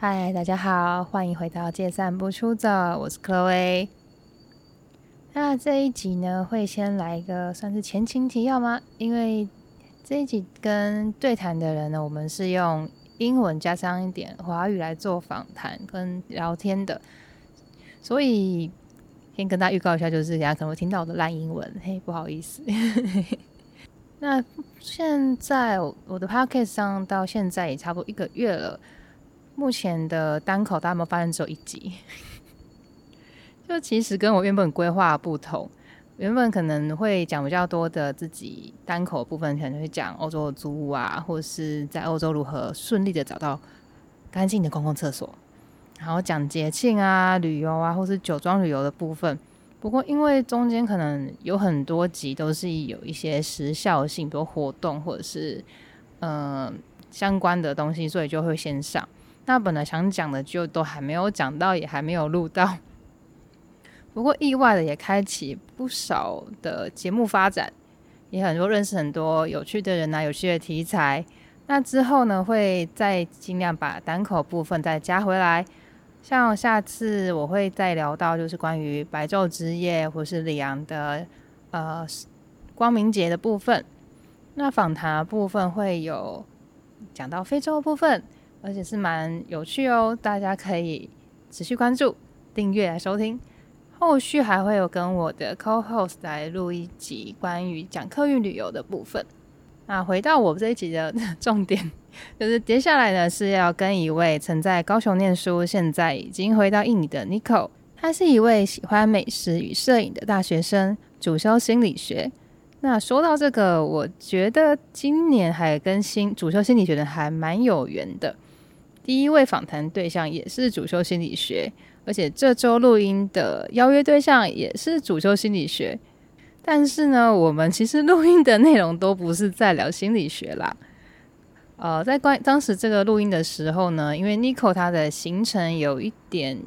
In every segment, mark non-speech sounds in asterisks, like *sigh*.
嗨，大家好，欢迎回到借散不出走，我是 Chloe。那这一集呢，会先来一个算是前情提要吗？因为这一集跟对谈的人呢，我们是用英文加上一点华语来做访谈跟聊天的，所以先跟大家预告一下，就是大家可能会听到我的烂英文，嘿，不好意思。*laughs* 那现在我的 podcast 上到现在也差不多一个月了。目前的单口，大家有没有发现只有一集？就其实跟我原本规划不同，原本可能会讲比较多的自己单口部分，可能会讲欧洲的租屋啊，或是在欧洲如何顺利的找到干净的公共厕所，然后讲节庆啊、旅游啊，或是酒庄旅游的部分。不过因为中间可能有很多集都是有一些时效性，比如活动或者是嗯相关的东西，所以就会先上。那本来想讲的就都还没有讲到，也还没有录到。不过意外的也开启不少的节目发展，也很多认识很多有趣的人啊，有趣的题材。那之后呢，会再尽量把单口部分再加回来。像下次我会再聊到就是关于白昼之夜或是里昂的呃光明节的部分。那访谈部分会有讲到非洲部分。而且是蛮有趣哦，大家可以持续关注、订阅来收听。后续还会有跟我的 co-host 来录一集关于讲客运旅游的部分。那回到我这一集的重点，就是接下来呢是要跟一位曾在高雄念书、现在已经回到印尼的 Nico。他是一位喜欢美食与摄影的大学生，主修心理学。那说到这个，我觉得今年还跟心主修心理学的还蛮有缘的。第一位访谈对象也是主修心理学，而且这周录音的邀约对象也是主修心理学。但是呢，我们其实录音的内容都不是在聊心理学啦。呃，在关当时这个录音的时候呢，因为 Nico 他的行程有一点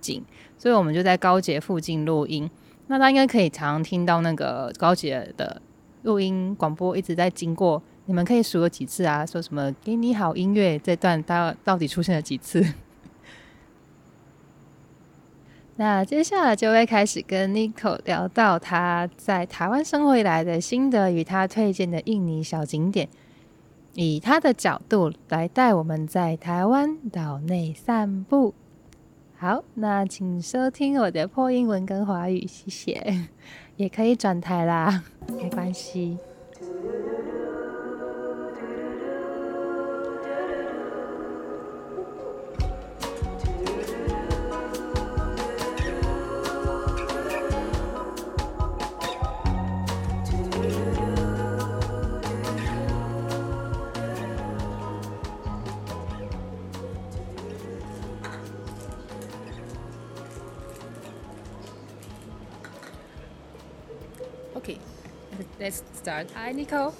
紧，所以我们就在高捷附近录音。那他应该可以常听到那个高捷的录音广播一直在经过。你们可以数了几次啊？说什么“给你好音乐”这段到到底出现了几次？*laughs* 那接下来就会开始跟 Nico 聊到他在台湾生活以来的心得，与他推荐的印尼小景点，以他的角度来带我们在台湾岛内散步。好，那请收听我的破英文跟华语，谢谢。*laughs* 也可以转台啦，没关系。start. Hi, Nico.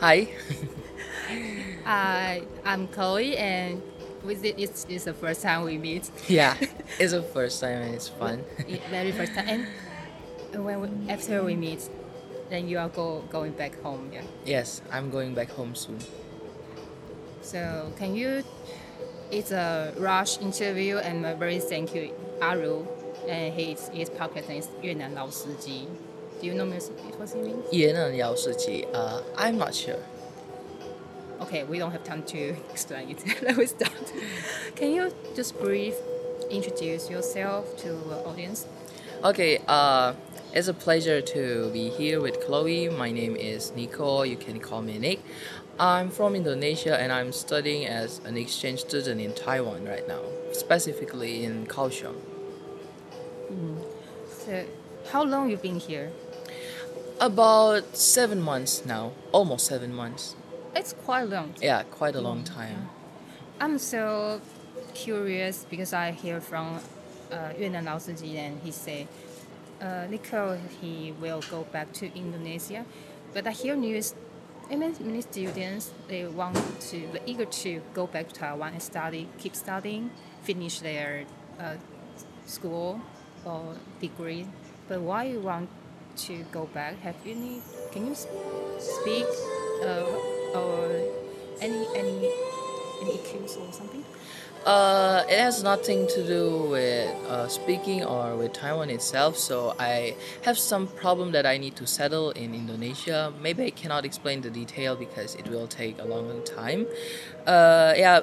Hi. *laughs* uh, I'm Chloe, and with it, it's, it's the first time we meet. Yeah, *laughs* it's the first time, and it's fun. Very first time. And when we, after we meet, then you are go going back home. Yeah. Yes, I'm going back home soon. So can you? It's a rush interview, and very thank you, Aru, and his his podcast is 越南老司机。 do you know what it means? 越南老司机 Uh, I'm not sure. Okay, we don't have time to *laughs* explain it. *laughs* Let me start. Can you just brief introduce yourself to the audience? Okay, uh, it's a pleasure to be here with Chloe. My name is Nico. You can call me Nick. I'm from Indonesia and I'm studying as an exchange student in Taiwan right now, specifically in Kaohsiung. Mm. So, how long you been here? About seven months now, almost seven months. It's quite long. Yeah, quite a long time. I'm so curious because I hear from uh, Yuan Lao and he say, uh, Nico, he will go back to Indonesia. But I hear news, many, many students, they want to, they're eager to go back to Taiwan and study, keep studying, finish their uh, school or degree. But why you want to go back? Have you any? Can you speak uh, or any any any issues or something? Uh, it has nothing to do with uh, speaking or with Taiwan itself. So I have some problem that I need to settle in Indonesia. Maybe I cannot explain the detail because it will take a long time. Uh, yeah,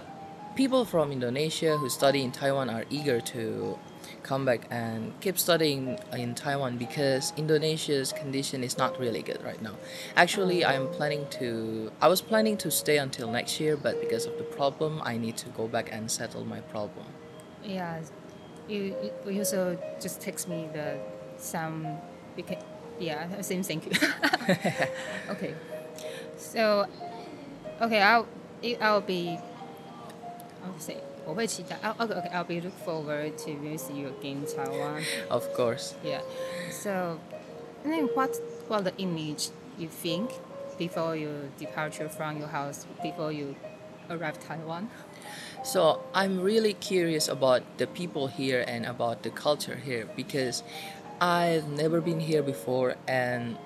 people from Indonesia who study in Taiwan are eager to come back and keep studying in Taiwan because Indonesia's condition is not really good right now. Actually, I'm planning to I was planning to stay until next year, but because of the problem, I need to go back and settle my problem. Yeah, you, you also just text me the some beca- yeah same thank you. *laughs* okay, so okay I'll I'll be I'll say 我会期待 I'll, okay okay I'll be look forward to visit you again in Taiwan. *laughs* Of course. Yeah. So, and then what what the image you think before your departure from your house before you arrive Taiwan? So I'm really curious about the people here and about the culture here because I've never been here before and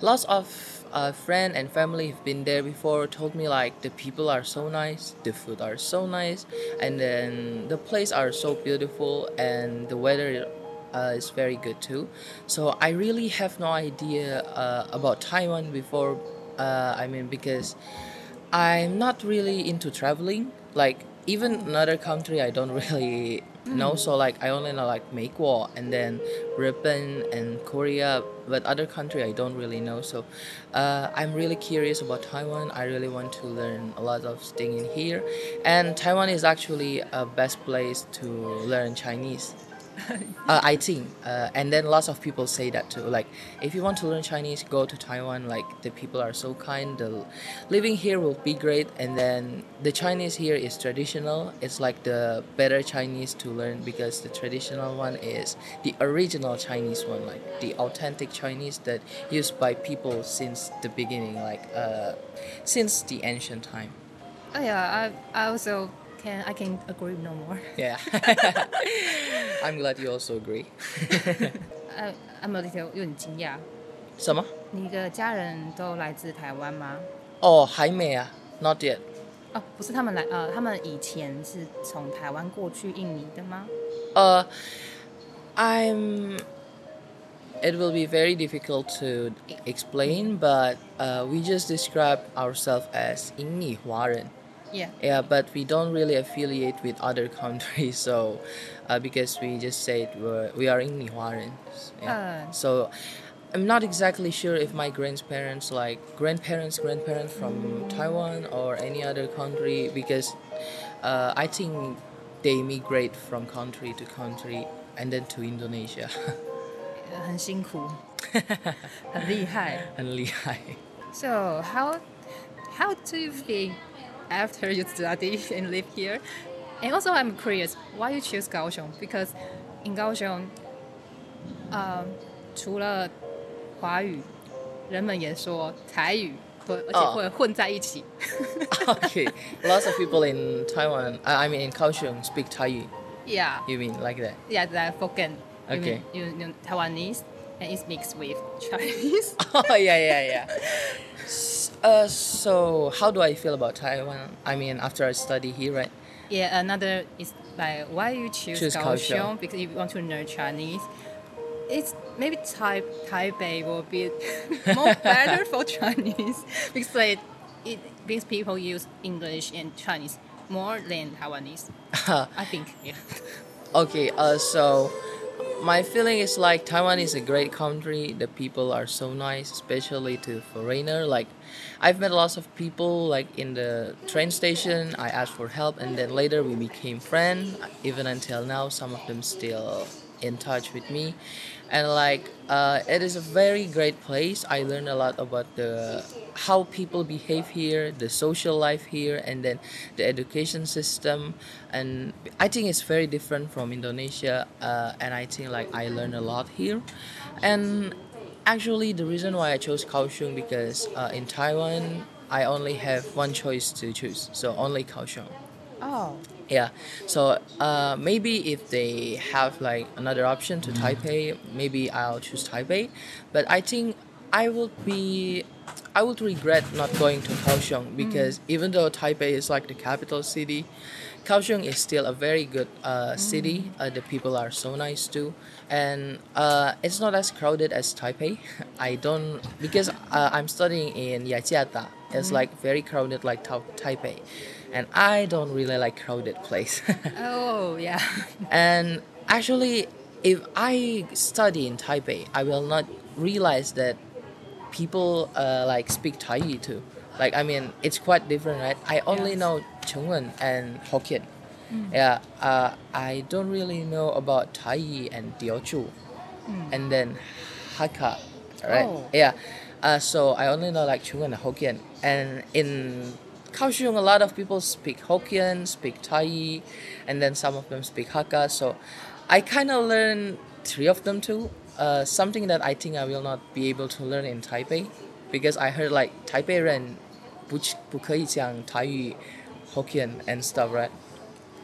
lots of uh, friend and family have been there before told me like the people are so nice the food are so nice and then the place are so beautiful and the weather uh, is very good too. So i really have no idea uh, about taiwan before uh, i mean because i'm not really into traveling. Like even another country i don't *laughs* really know. So like i only know like Meikuo and then Japan and korea but other country i don't really know so uh, i'm really curious about taiwan. I really want to learn a lot of things in here. And taiwan is actually a best place to learn chinese *laughs* uh, I think, uh, and then lots of people say that too. Like, if you want to learn Chinese, go to Taiwan. Like, the people are so kind. The living here will be great, and then the Chinese here is traditional. It's like the better Chinese to learn because the traditional one is the original Chinese one, like the authentic Chinese that used by people since the beginning, like uh, since the ancient time. Oh yeah, I I also can I can agree no more. *laughs* Yeah, I'm glad you also agree. *laughs* I I'm a little 有点惊讶，什么？你的家人都来自台湾吗？哦，还没啊，not yet。哦，不是他们来，呃，他们以前是从台湾过去印尼的吗？ Uh, I'm. It will be very difficult to e- explain, but uh, we just describe ourselves as 印尼华人. Yeah. Yeah, but we don't really affiliate with other countries, *laughs* so uh, because we just say we're, we are 印尼华人. Yeah. Uh. So I'm not exactly sure if my grandparents, like grandparents, grandparents from Taiwan or any other country, because uh, I think they migrate from country to country and then to Indonesia. *laughs* 呃很辛苦，很厉害。很厉害。 So how *laughs* how do you feel after you study *laughs* and live here? And also, I'm curious why you choose 高雄 because in 高雄，呃，除了华语，人们也说台语，对，而且哦会*laughs* 混在一起。 okay, lots of people in Taiwan, uh, I mean in Kaohsiung, speak Thai. Yeah, You mean like that? yeah, that Hokkien. You Okay. mean, you, you Taiwanese and it's mixed with *laughs* Chinese. Oh yeah, yeah, yeah. Uh, so how do I feel about Taiwan? I mean, after I study here, right? Yeah, another is like why you choose, Choose Kaohsiung Kaohsiung. because if you want to learn Chinese. It's maybe Tai Taipei will be *laughs* more better for *laughs* Chinese because like it because people use English and Chinese more than Taiwanese. *laughs* I think yeah. Okay, uh, so my feeling is like Taiwan is a great country. The people are so nice, especially to foreigner. Like, I've met lots of people like in the train station. I asked for help, and then later we became friends. Even until now, some of them still in touch with me, and like uh, it is a very great place. I learned a lot about the how people behave here, the social life here, and then the education system. And I think it's very different from Indonesia. Uh, and I think like I learned a lot here. And actually, the reason why I chose Kaohsiung because uh, in Taiwan I only have one choice to choose, so only Kaohsiung. Oh, Yeah, so uh, maybe if they have like another option to Taipei, maybe I'll choose Taipei. But I think I would be, I would regret not going to Kaohsiung because even though Taipei is like the capital city, Kaohsiung is still a very good uh, city. Uh, the people are so nice too, and uh, it's not as crowded as Taipei. *laughs* I don't because uh, I'm studying in Yajiata. It's like very crowded like Ta- Taipei, and I don't really like crowded place. *laughs* Oh yeah. and actually, if I study in Taipei, I will not realize that people uh, like speak Thai too. Like I mean, it's quite different, right? I only Yes. know Chungwen and Hokkien. Yeah, uh, I don't really know about Thai and Teochew, and then Hakka, right? Oh. Yeah, uh, so I only know like Chungwen and Hokkien, and in Kaohsiung, a lot of people speak Hokkien, speak Thai, and then some of them speak Hakka. So I kind of learned three of them too. Uh, something that I think I will not be able to learn in Taipei, because I heard like Taipei 人不不可以讲台语、Hokkien and stuff, right?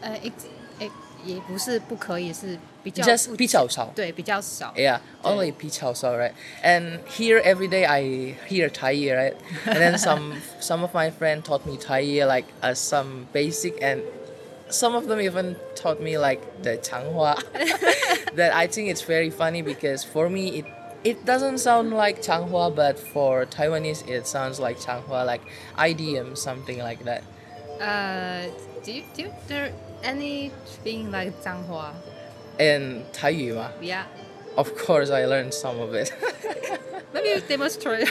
呃，一诶也不是不可以，是比较 just pichaosao. Yeah, only pichaosao, right? And here every day I hear Thai, right? And then some *laughs* some of my friend taught me Thai like uh, some basic and some of them even taught me like the Changhua. *laughs* that I think it's very funny because for me it it doesn't sound like Changhua, but for Taiwanese it sounds like Changhua, like IDM, something like that. Uh, do you, do you, there anything like Changhua? 话 And Thai yu ma, Yeah. of course I learned some of it. *laughs* Maybe you demonstrate.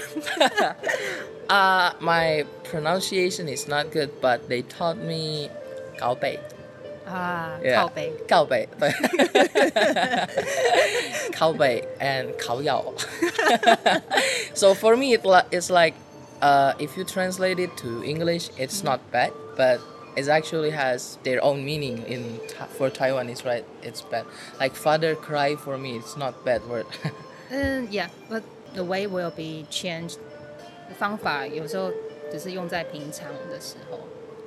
*laughs* Uh, my pronunciation is not good, but they taught me 高北.啊， Yeah. 靠背。靠北，对。靠北 *laughs* and 烤咬。so for me, it li- it's like uh, if you translate it to English, it's not bad, but it actually has their own meaning in Ta- for Taiwanese, right? It's bad. Like father cry for me, it's not bad word. *laughs* 嗯，Yeah，but the way will be changed。方法有时候只是用在平常的时候，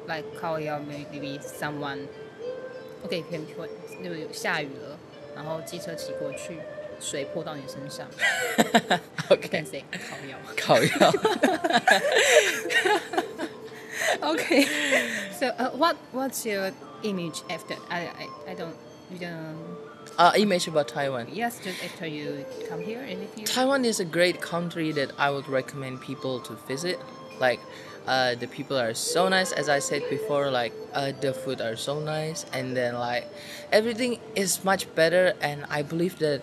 like 靠腰 maybe someone。OK，可以会就有下雨了，然后机车骑过去，水泼到你身上 you okay. can say 靠腰。 *laughs* *laughs* *laughs* Okay. so uh, what what's your image after? I I, I don't you don't. uh, image about Taiwan. Yes, just after you come here and if you. Taiwan is a great country that I would recommend people to visit. Like, uh, the people are so nice, as I said before. Like, uh, the food are so nice, and then like everything is much better. And I believe that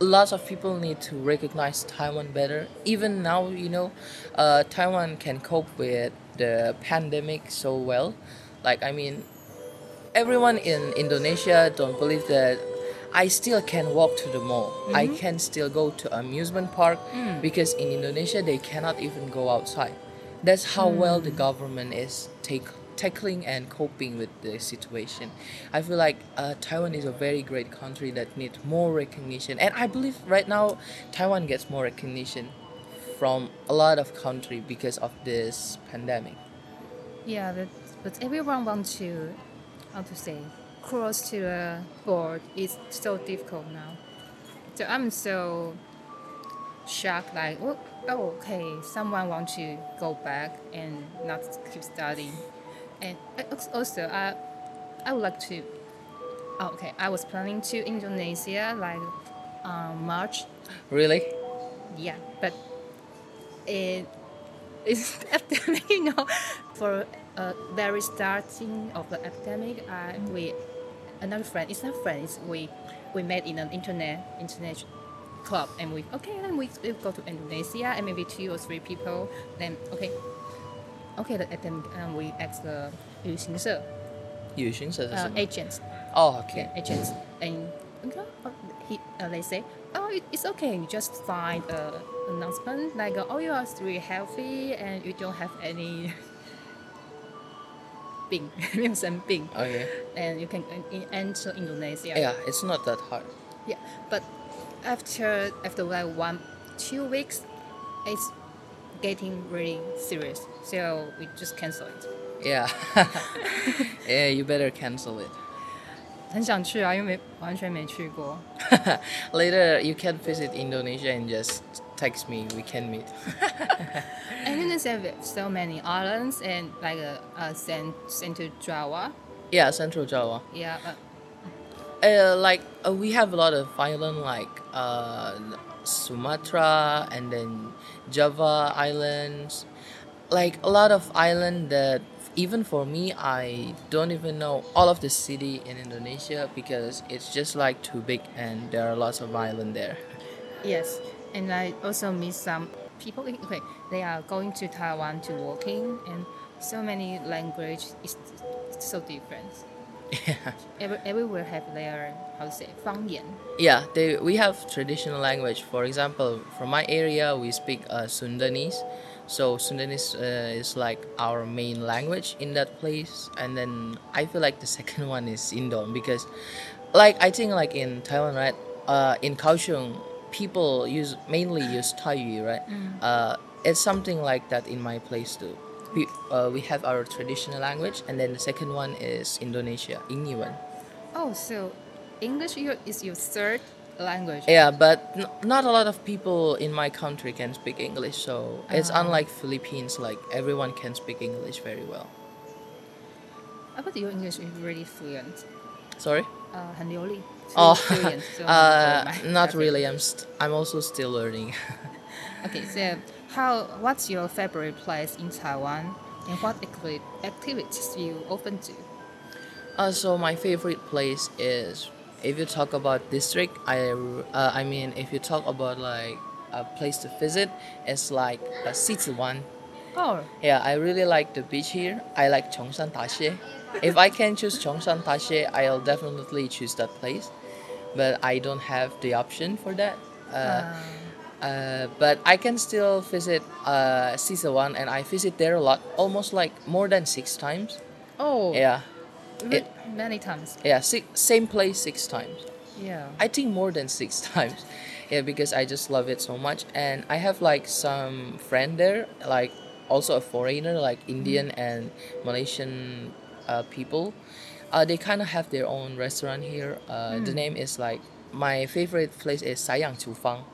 lots of people need to recognize Taiwan better. Even now, you know, uh, Taiwan can cope with the pandemic so well. Like, I mean, everyone in Indonesia don't believe that I still can walk to the mall. I mm-hmm. can still go to amusement park mm. because in Indonesia they cannot even go outside. That's how well the mm. government is take tackling and coping with the situation. I feel like uh, Taiwan is a very great country that needs more recognition, and I believe right now Taiwan gets more recognition from a lot of country because of this pandemic. Yeah, but but everyone wants to, how to say, cross to the board. It's so difficult now. So I'm so shocked. Like, oh, oh okay, someone wants to go back and not keep studying, and also I, I would like to. Oh, okay, I was planning to Indonesia like, um, March. Really? Yeah, but it is *laughs* epidemic, you know. For uh, very starting of the epidemic, I, mm. we another friend, it's not friends, we we met in an internet internet club, and we okay, then we, we go to Indonesia, and maybe two or three people. Then okay, okay, the epidemic, um, we ask the Yu Xing Sir, Yu Xing Sir, uh, agents. Oh, okay, yeah, agents, and he, uh, they say oh it, it's okay you just find a announcement like uh, oh you are really healthy and you don't have any *laughs* 病没有生病 Okay. *laughs* and you can en- enter Indonesia Yeah, it's not that hard. yeah but after after like one two weeks it's getting really serious so we just cancel it Yeah. *laughs* yeah, you better cancel it. 很想去啊因为没完全没去过 Later, you *laughs* can visit Indonesia and just text me. We can meet. *laughs* And Indonesia have so many islands and like uh, uh Saint Saint Jawa, Yeah, Central Java. Yeah. Uh, Uh, like uh, we have a lot of island like uh, Sumatra and then Java islands, like a lot of island that even for me I don't even know all of the city in Indonesia because it's just like too big and there are lots of island there. yes. And I also meet some people. Okay, they are going to Taiwan to working, and so many language is so different. Yeah. *laughs* Every, everywhere have their how to say 方言. Yeah, they, we have traditional language. For example, from my area, we speak uh, Sundanese. So Sundanese uh, is like our main language in that place. And then I feel like the *laughs* second one is Indon because, like I think like in Taiwan, right? Uh, in Kaohsiung, people use mainly use Taiyu, right? Uh, it's something like that in my place too. We, uh, we have our traditional language, and then the second one is Indonesia, Inyuan. Oh, so English is your third language. Yeah, but n- not a lot of people in my country can speak English, so it's Ah. unlike Philippines. Like everyone can speak English very well. I bet your English is really fluent. Sorry. 呃，很流利。 Oh, fluent. so *laughs* uh, my- not okay. really. I'm st- I'm also still learning. *laughs* Okay, so how? What's your favorite place in Taiwan, and what acti- activities you often do? uh, so my favorite place is if you talk about district. I uh, I mean if you talk about like a place to visit, it's like uh, Sizihwan. Oh, Yeah, I really like the beach here. I like Chongshan Daxie. if I can choose Chongshan Daxie, I'll definitely choose that place. But I don't have the option for that. Uh, uh, but I can still visit uh, Sizihwan, and I visit there a lot, almost like more than six times. oh, Yeah, it- many times. yeah, six, same place six times. Yeah. I think more than six *laughs* times. Yeah, because I just love it so much, and I have like some friend there, like also a foreigner, like Indian and Malaysian uh, people. Uh, they kind of have their own restaurant here. Uh, The name is like my favorite place is Sayang Chufang.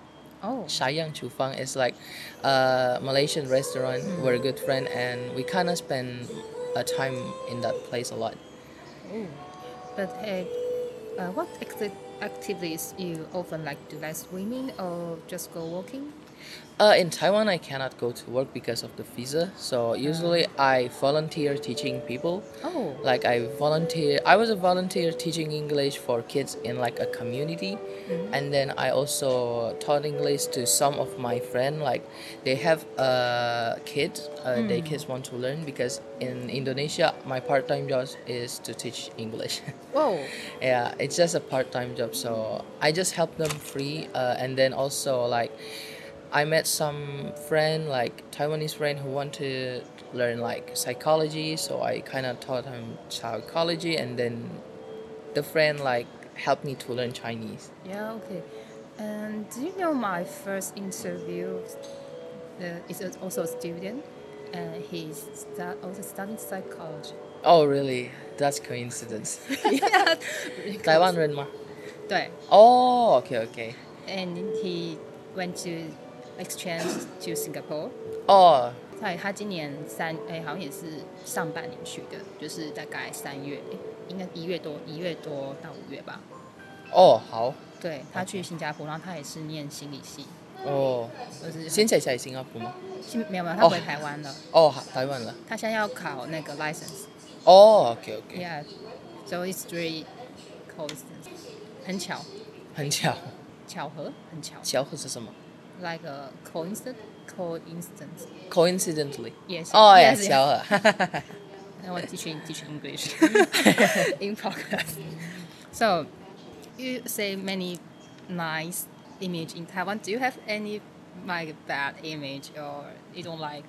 Oh, Sayang Chufang is like a Malaysian restaurant. We're a good friend, and we kind of spend a time in that place a lot. But hey, uh, what acti- activities you often like do? Like swimming or just go walking? Uh, in Taiwan, I cannot go to work because of the visa. So usually, I volunteer teaching people. Oh, Like I volunteer. I was a volunteer teaching English for kids in like a community, and then I also taught English to some of my friend. Like they have uh, kids. Uh, Their kids want to learn because in Indonesia, my part-time job is to teach English. *laughs* whoa. yeah it's just a part-time job so i just help them free uh, and then also like i met some friend like taiwanese friend who want to learn like psychology so i kind of taught him psychology and then the friend like helped me to learn chinese Yeah, okay. And do you know my first interview uh, is also a student, and he's stu- also studying psychology. oh really that's coincidence *laughs* yeah, *laughs* 台湾人吗对 oh okay okay and he went to exchange to Singapore. oh 在他今年三哎，好像也是上半年去的，就是大概三月，诶应该一月多，一月多到五月吧。oh 好。对他去新加坡，然后他也是念心理系，oh 就是现在在新加坡吗？新没有没有，他回台湾了。哦台湾了。他现在要考那个 license。哦 OK OK Yeah, so it's really coincidence，很巧，很巧。巧合，很巧。巧合是什么 like a coincidence. Coincidence. Coincidentally. Yes. Oh yes. yeah, yes. *laughs* I want to teach English *laughs* in progress. So, you say many nice image in Taiwan. Do you have any like bad image or you don't like?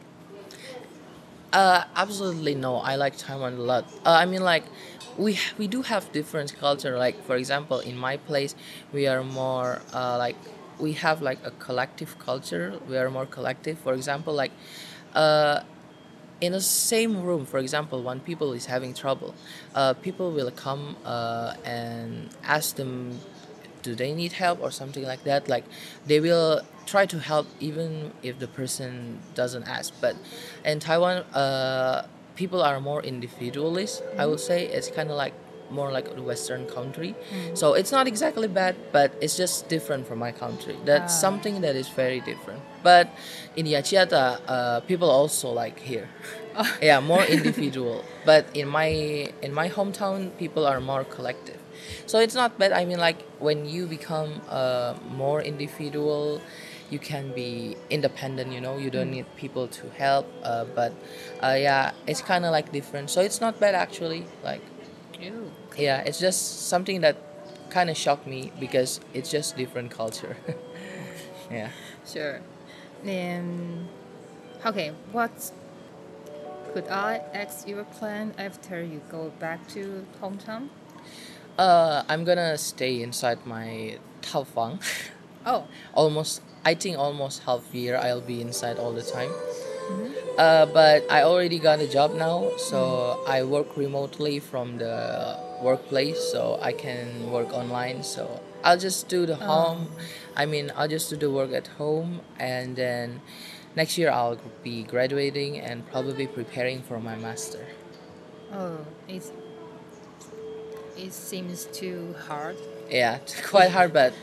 Uh, absolutely no. I like Taiwan a lot. Uh, I mean, like we we do have different culture. Like for example, in my place, we are more uh, like we have like a collective culture. We are more collective. For example, like, uh, in the same room, for example, when people is having trouble, uh, people will come uh, and ask them, do they need help or something like that. Like, they will try to help even if the person doesn't ask. But in Taiwan, uh, people are more individualist. I would say it's kind of like more like a Western country. So it's not exactly bad, but it's just different from my country. That's Ah. something that is very different. But in Yachiata, uh, people also like here. *laughs* yeah, more individual. But in my in my hometown, people are more collective. So it's not bad. I mean, like when you become uh, more individual, you can be independent. You know, you don't need people to help. Uh, but uh, yeah, it's kind of like different. So it's not bad actually. Like Ew. yeah, it's just something that kind of shocked me because it's just different culture. *laughs* yeah. Sure. And okay, what could I ask your plan after you go back to hometown? Uh, I'm gonna stay inside my Taofang. Oh, *laughs* almost I think almost half year I'll be inside all the time. Uh, but I already got a job now, so I work remotely from the workplace, so I can work online. So I'll just do the home. I mean, I'll just do the work at home, and then next year I'll be graduating and probably preparing for my master. oh, it's it seems too hard. Yeah, *laughs* quite hard, but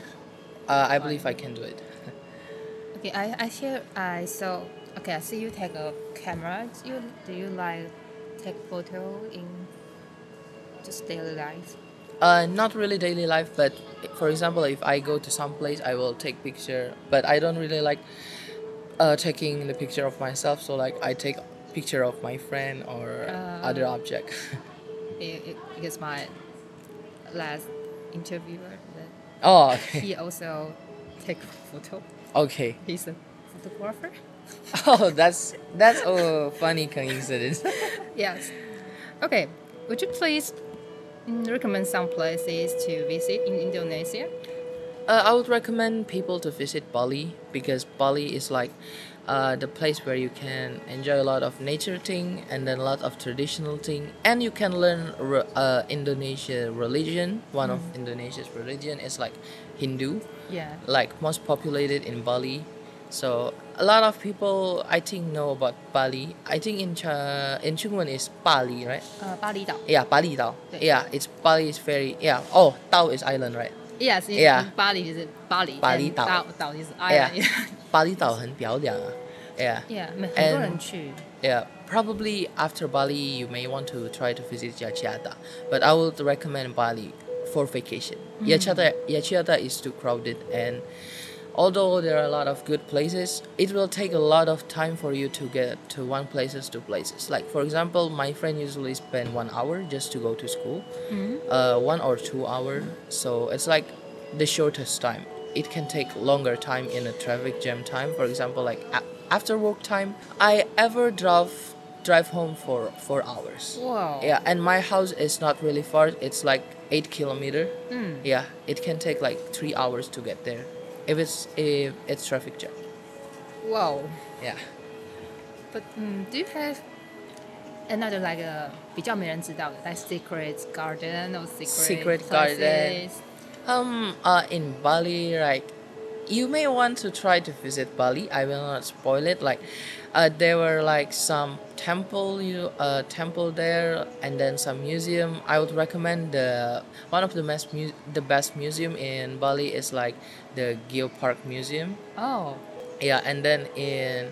uh, I believe I can do it. *laughs* Okay, I I hear I saw. Okay, I see you take a camera. Do you do you like take photo in just daily life? Uh, not really daily life, but for example, if I go to some place, I will take picture. But I don't really like uh, taking the picture of myself. So like I take picture of my friend or Uh. other object. It, it, because my last interviewer, that oh, okay. he also take photo. Okay. He's a photographer. *laughs* Oh, that's that's a funny coincidence. *laughs* Yes. Okay. Would you please mm, recommend some places to visit in Indonesia? Uh, I would recommend people to visit Bali because Bali is like uh, the place where you can enjoy a lot of nature thing and then a lot of traditional thing and you can learn re- uh, Indonesia religion. One of Indonesia's religion is like Hindu, Yeah. like most populated in Bali. So a lot of people I think know about Bali. I think in Ch- in Chungwen is Bali, right? 呃，巴厘岛。 Yeah, Bali Dao. 对。 Yeah, it's Bali is very yeah. Oh, Dao is island, right? Yes. In, Yeah. in 巴黎就是巴黎。巴厘 and 岛。岛岛就是 Yeah. island。巴厘岛很漂亮啊。Yeah. Yeah，很很多 And- 人去。 Yeah, probably after Bali, you may want to try to visit Yachiata, but I would recommend Bali for vacation. Yachiata, Yachiata is too crowded, and although there are a lot of good places, it will take a lot of time for you to get to one places to places. Like for example, my friend usually spend one hour just to go to school, uh, one or two hour. So it's like the shortest time. It can take longer time in a traffic jam time. For example, like a- after work time, I ever drove drive home for four hours. Wow. Yeah, and my house is not really far. It's like eight kilometer. Yeah, it can take like three hours to get there, if it's if it's traffic jam. Wow. Yeah. But um, do you have another like a 比较没人知道的 like secret garden or secret Secret garden. places? Um. Uh. In Bali, right? You may want to try to visit Bali. I will not spoil it. Like, uh, there were like some temple, you uh, temple there, and then some museum. I would recommend the one of the best mu- the best museum in Bali is like the Geo Park Museum. Oh. yeah and then in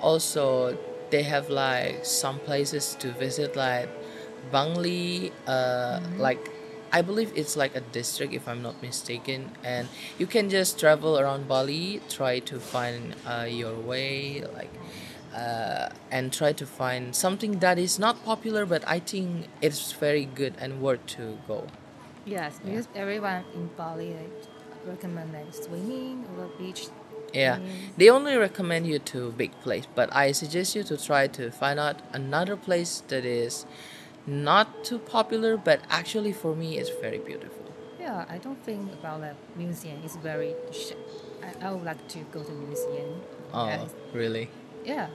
also they have like some places to visit like bangli uh like i believe it's like a district if i'm not mistaken and you can just travel around bali try to find uh, your way like uh, and try to find something that is not popular but i think it's very good and worth to go. Yes, because everyone in Bali like, recommend like swimming or beach. Yeah, they only recommend you to big place, but I suggest you to try to find out another place that is not too popular, but actually for me it's very beautiful. Yeah, I don't think about the museum. It's very. Sh- I, I would like to go to museum. Oh, really? Yeah.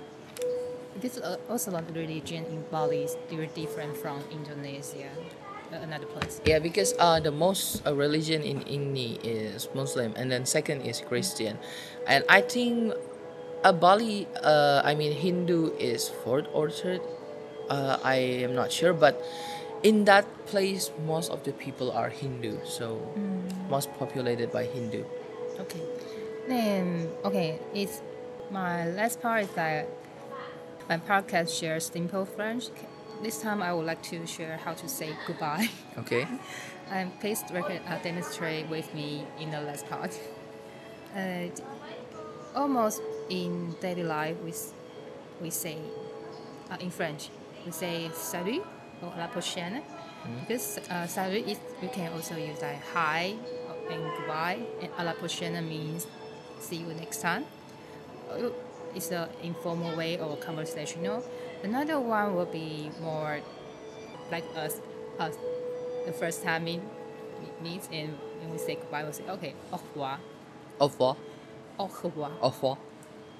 This uh, also like religion in Bali is very different from Indonesia, uh, another place. Yeah, because uh, the most uh, religion in Inni is Muslim, and then second is Christian, and I think uh, Bali, uh, I mean Hindu is fourth or third. Uh, I am not sure, but in that place, most of the people are Hindu, so most populated by Hindu. Okay. Then okay, it's my last part is that my podcast shares simple French. This time I would like to share how to say goodbye. *laughs* Okay. And please rec- uh, demonstrate with me in the last part. Uh, almost in daily life, we, we say uh, in French, we say salut or la prochaine. Because uh, salut is you can also use like hi and goodbye, and a la prochaine means see you next time. Uh, It's an informal way or conversational. Another one will be more like us, us the first time we meet and when we say goodbye, we say, okay, au revoir, Au revoir. au revoir. Au revoir.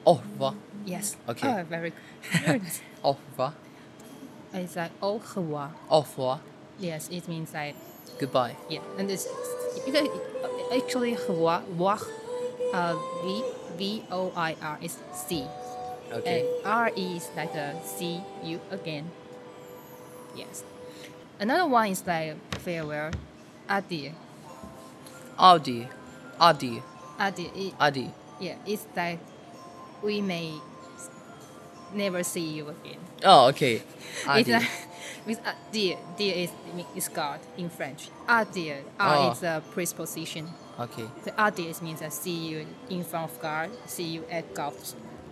Au revoir. Yes. Okay. Oh, very good. *laughs* Au revoir. It's like au revoir. Au revoir. Yes, it means like, Goodbye. yeah. And it's you can, actually, revoir, voir, uh, V, V O I R is see. Okay. And R is like a see you again. Yes. Another one is like farewell, adieu. Adi. Adi. Adieu. It, Adi. Yeah, it's like we may never see you again. Oh, okay. Ah, it's Adi. like *laughs* with ah, uh, dear, dear is is God in French. Ah, adieu, R Oh. is a preposition. Okay. The adieu means I see you in front of God, see you at God,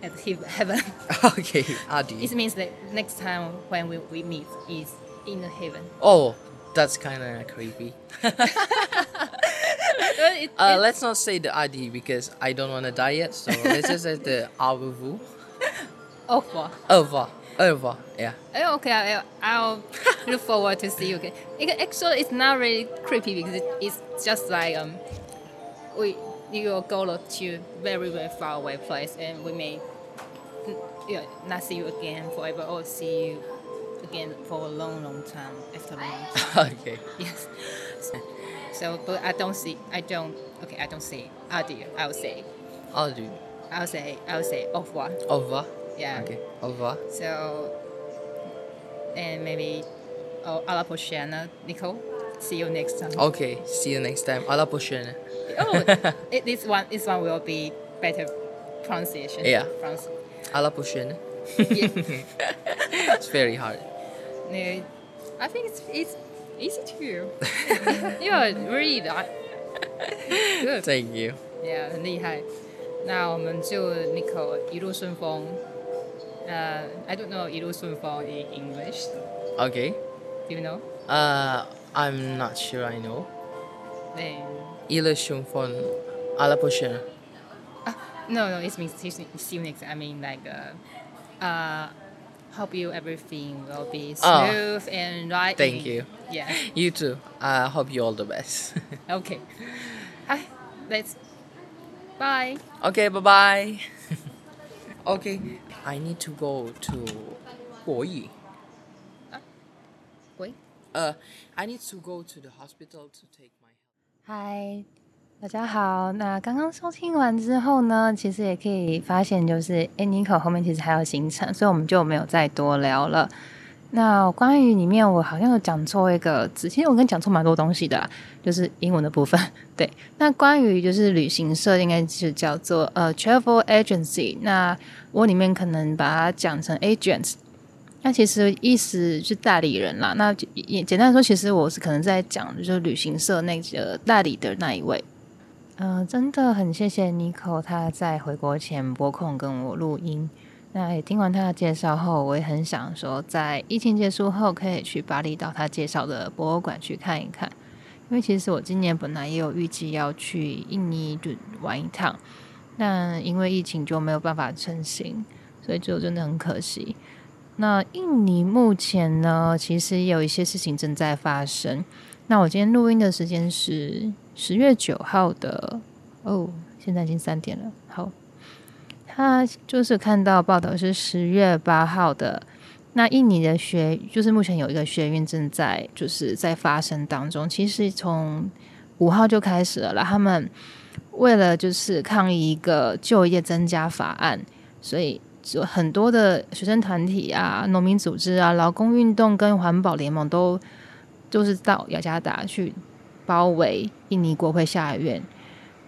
at *laughs* heaven. *laughs* okay. Adi. it means that next time when we, we meet is in the heaven. Oh, that's kind of creepy. It- Uh, let's not say the Adi because I don't want to die yet. So let's just say the au revoir. au revoir. Au revoir. Revoir. Yeah. Oh, okay, I'll *laughs* look forward to see you again. It, actually, it's not really creepy because it, it's just like um, we you go to very very far away place and we may n- yeah, not see you again forever or see you again for a long long time after a long time. *laughs* okay. yes. So, but I don't see. I don't. Okay, I don't say adieu. Say. I'll do. I will say. I will say au revoir. Au revoir. Yeah. Okay. Au revoir. So, and maybe oh, à la prochaine, Nicole. See you next time. Okay. See you next time. À la prochaine. oh, *laughs* it, this one, this one will be better pronunciation. Yeah. France. À la prochaine. *laughs* it's very hard. No, I think it's it's easy to. *laughs* you. Yeah, really. Good. Thank you. Yeah，很厉害。那我们就 Nico 一路顺风。uh, I don't know Irosun for in English. Okay. Do you know? Uh, I'm not sure I know. Then. Irosun von Alaposher. No, no, it's means Unix. I mean, like, uh, uh, hope you everything will be ah. smooth oh, and right. Thank you. Yeah. You too. I uh, hope you all the best. *laughs* okay. Ah, Hi. Let's. Bye. Okay. Bye bye. Okay, I need to go to 国语. Wait. Uh, I need to go to the hospital to take my. 嗨，大家好。那刚刚收听完之后呢，其实也可以发现，就是哎 n i c o 后面其实还有行程，所以我们就没有再多聊了。那关于里面，我好像有讲错一个字，其实我跟你讲错蛮多东西的啦、就是英文的部分。*laughs* 对，那关于就是旅行社，应该是叫做呃 travel agency。那我里面可能把它讲成 agents，。那其实意思是代理人啦。那也简单说，其实我是可能在讲就是旅行社那个代理的那一位。嗯、真的很谢谢 Nico，他在回国前拨空跟我录音。那也听完他的介绍后，我也很想说，在疫情结束后，可以去巴厘岛他介绍的博物馆去看一看。因为其实我今年本来也有预计要去印尼就玩一趟，但因为疫情就没有办法成行，所以就真的很可惜。那印尼目前呢，其实有一些事情正在发生。那我今天录音的时间是十月九号的哦，现在已经三点了。好，他就是看到报道是十月八号的。那印尼的学就是目前有一个学运正在就是在发生当中，其实从五号就开始了啦。他们为了就是抗议一个就业增加法案，所以就很多的学生团体啊、农民组织啊、劳工运动跟环保联盟都就是到雅加达去包围印尼国会下院，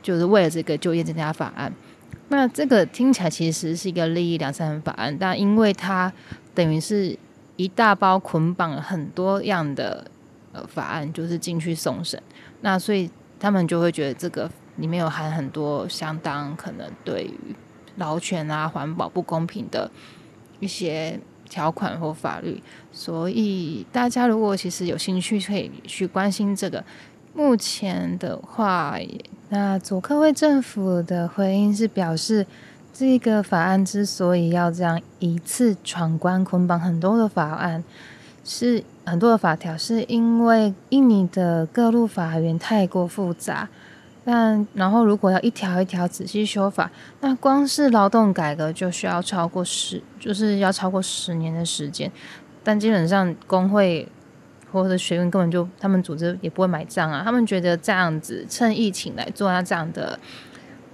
就是为了这个就业增加法案。那这个听起来其实是一个利益两三法案，但因为它等于是一大包捆绑很多样的呃法案，就是进去送审，那所以他们就会觉得这个里面有含很多相当可能对于劳权啊、环保不公平的一些条款或法律，所以大家如果其实有兴趣，可以去关心这个。目前的话，那佐科威政府的回应是表示，这个法案之所以要这样一次闯关捆绑很多的法案，是很多的法条，是因为印尼的各路法源太过复杂。但然后如果要一条一条仔细修法，那光是劳动改革就需要超过十，就是要超过十年的时间。但基本上工会。或者学院根本就他们组织也不会买账啊，他们觉得这样子趁疫情来做这样的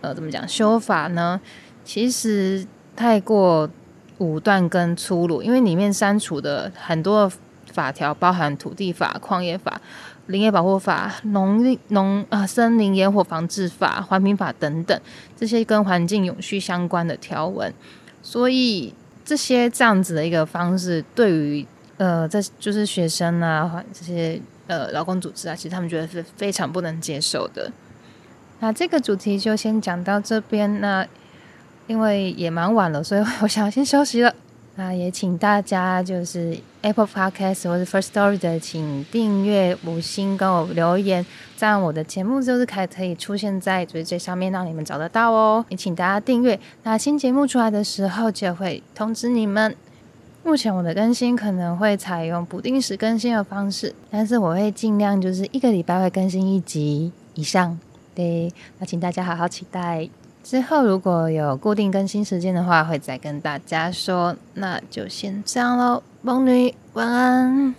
呃怎么讲修法呢？其实太过武断跟粗鲁，因为里面删除的很多法条，包含土地法、矿业法、林业保护法、农农啊森林野火防治法、环评法等等这些跟环境永续相关的条文，所以这些这样子的一个方式对于。呃，这就是学生啊，这些呃劳工组织啊，其实他们觉得是非常不能接受的。那这个主题就先讲到这边。那因为也蛮晚了，所以我想要先休息了。*laughs* 那也请大家就是 Apple Podcast 或者 First Story 的，请订阅、五星跟我留言，这样我的节目就是可可以出现在最最上面，让你们找得到哦。也请大家订阅，那新节目出来的时候就会通知你们。目前我的更新可能会采用不定时更新的方式，但是我会尽量就是一个礼拜会更新一集以上。对，那请大家好好期待。之后如果有固定更新时间的话，会再跟大家说。那就先这样喽，梦女晚安。